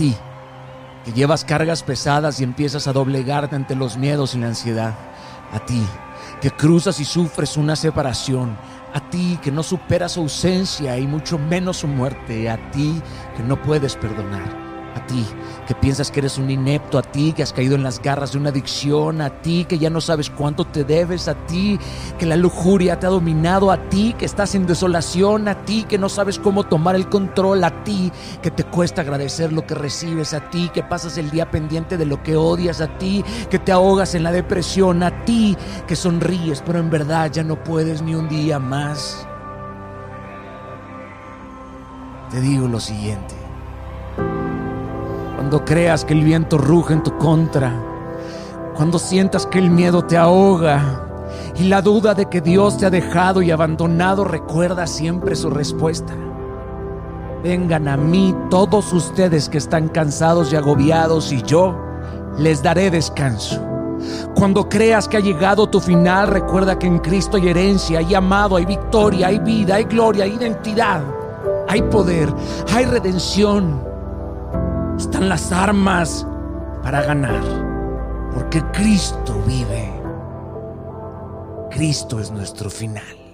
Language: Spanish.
ti, que llevas cargas pesadas y empiezas a doblegarte ante los miedos y la ansiedad. A ti, que cruzas y sufres una separación. A ti, que no superas su ausencia y mucho menos su muerte. A ti, que no puedes perdonar a ti que piensas que eres un inepto, a ti que has caído en las garras de una adicción, a ti que ya no sabes cuánto te debes, a ti que la lujuria te ha dominado, a ti que estás en desolación, a ti que no sabes cómo tomar el control, a ti que te cuesta agradecer lo que recibes, a ti que pasas el día pendiente de lo que odias, a ti que te ahogas en la depresión, a ti que sonríes, pero en verdad ya no puedes ni un día más. Te digo lo siguiente. Cuando creas que el viento ruge en tu contra, cuando sientas que el miedo te ahoga y la duda de que Dios te ha dejado y abandonado, recuerda siempre su respuesta. Vengan a mí todos ustedes que están cansados y agobiados y yo les daré descanso. Cuando creas que ha llegado tu final, recuerda que en Cristo hay herencia, hay amado, hay victoria, hay vida, hay gloria, hay identidad, hay poder, hay redención están las armas para ganar. Porque Cristo vive. Cristo es nuestro final.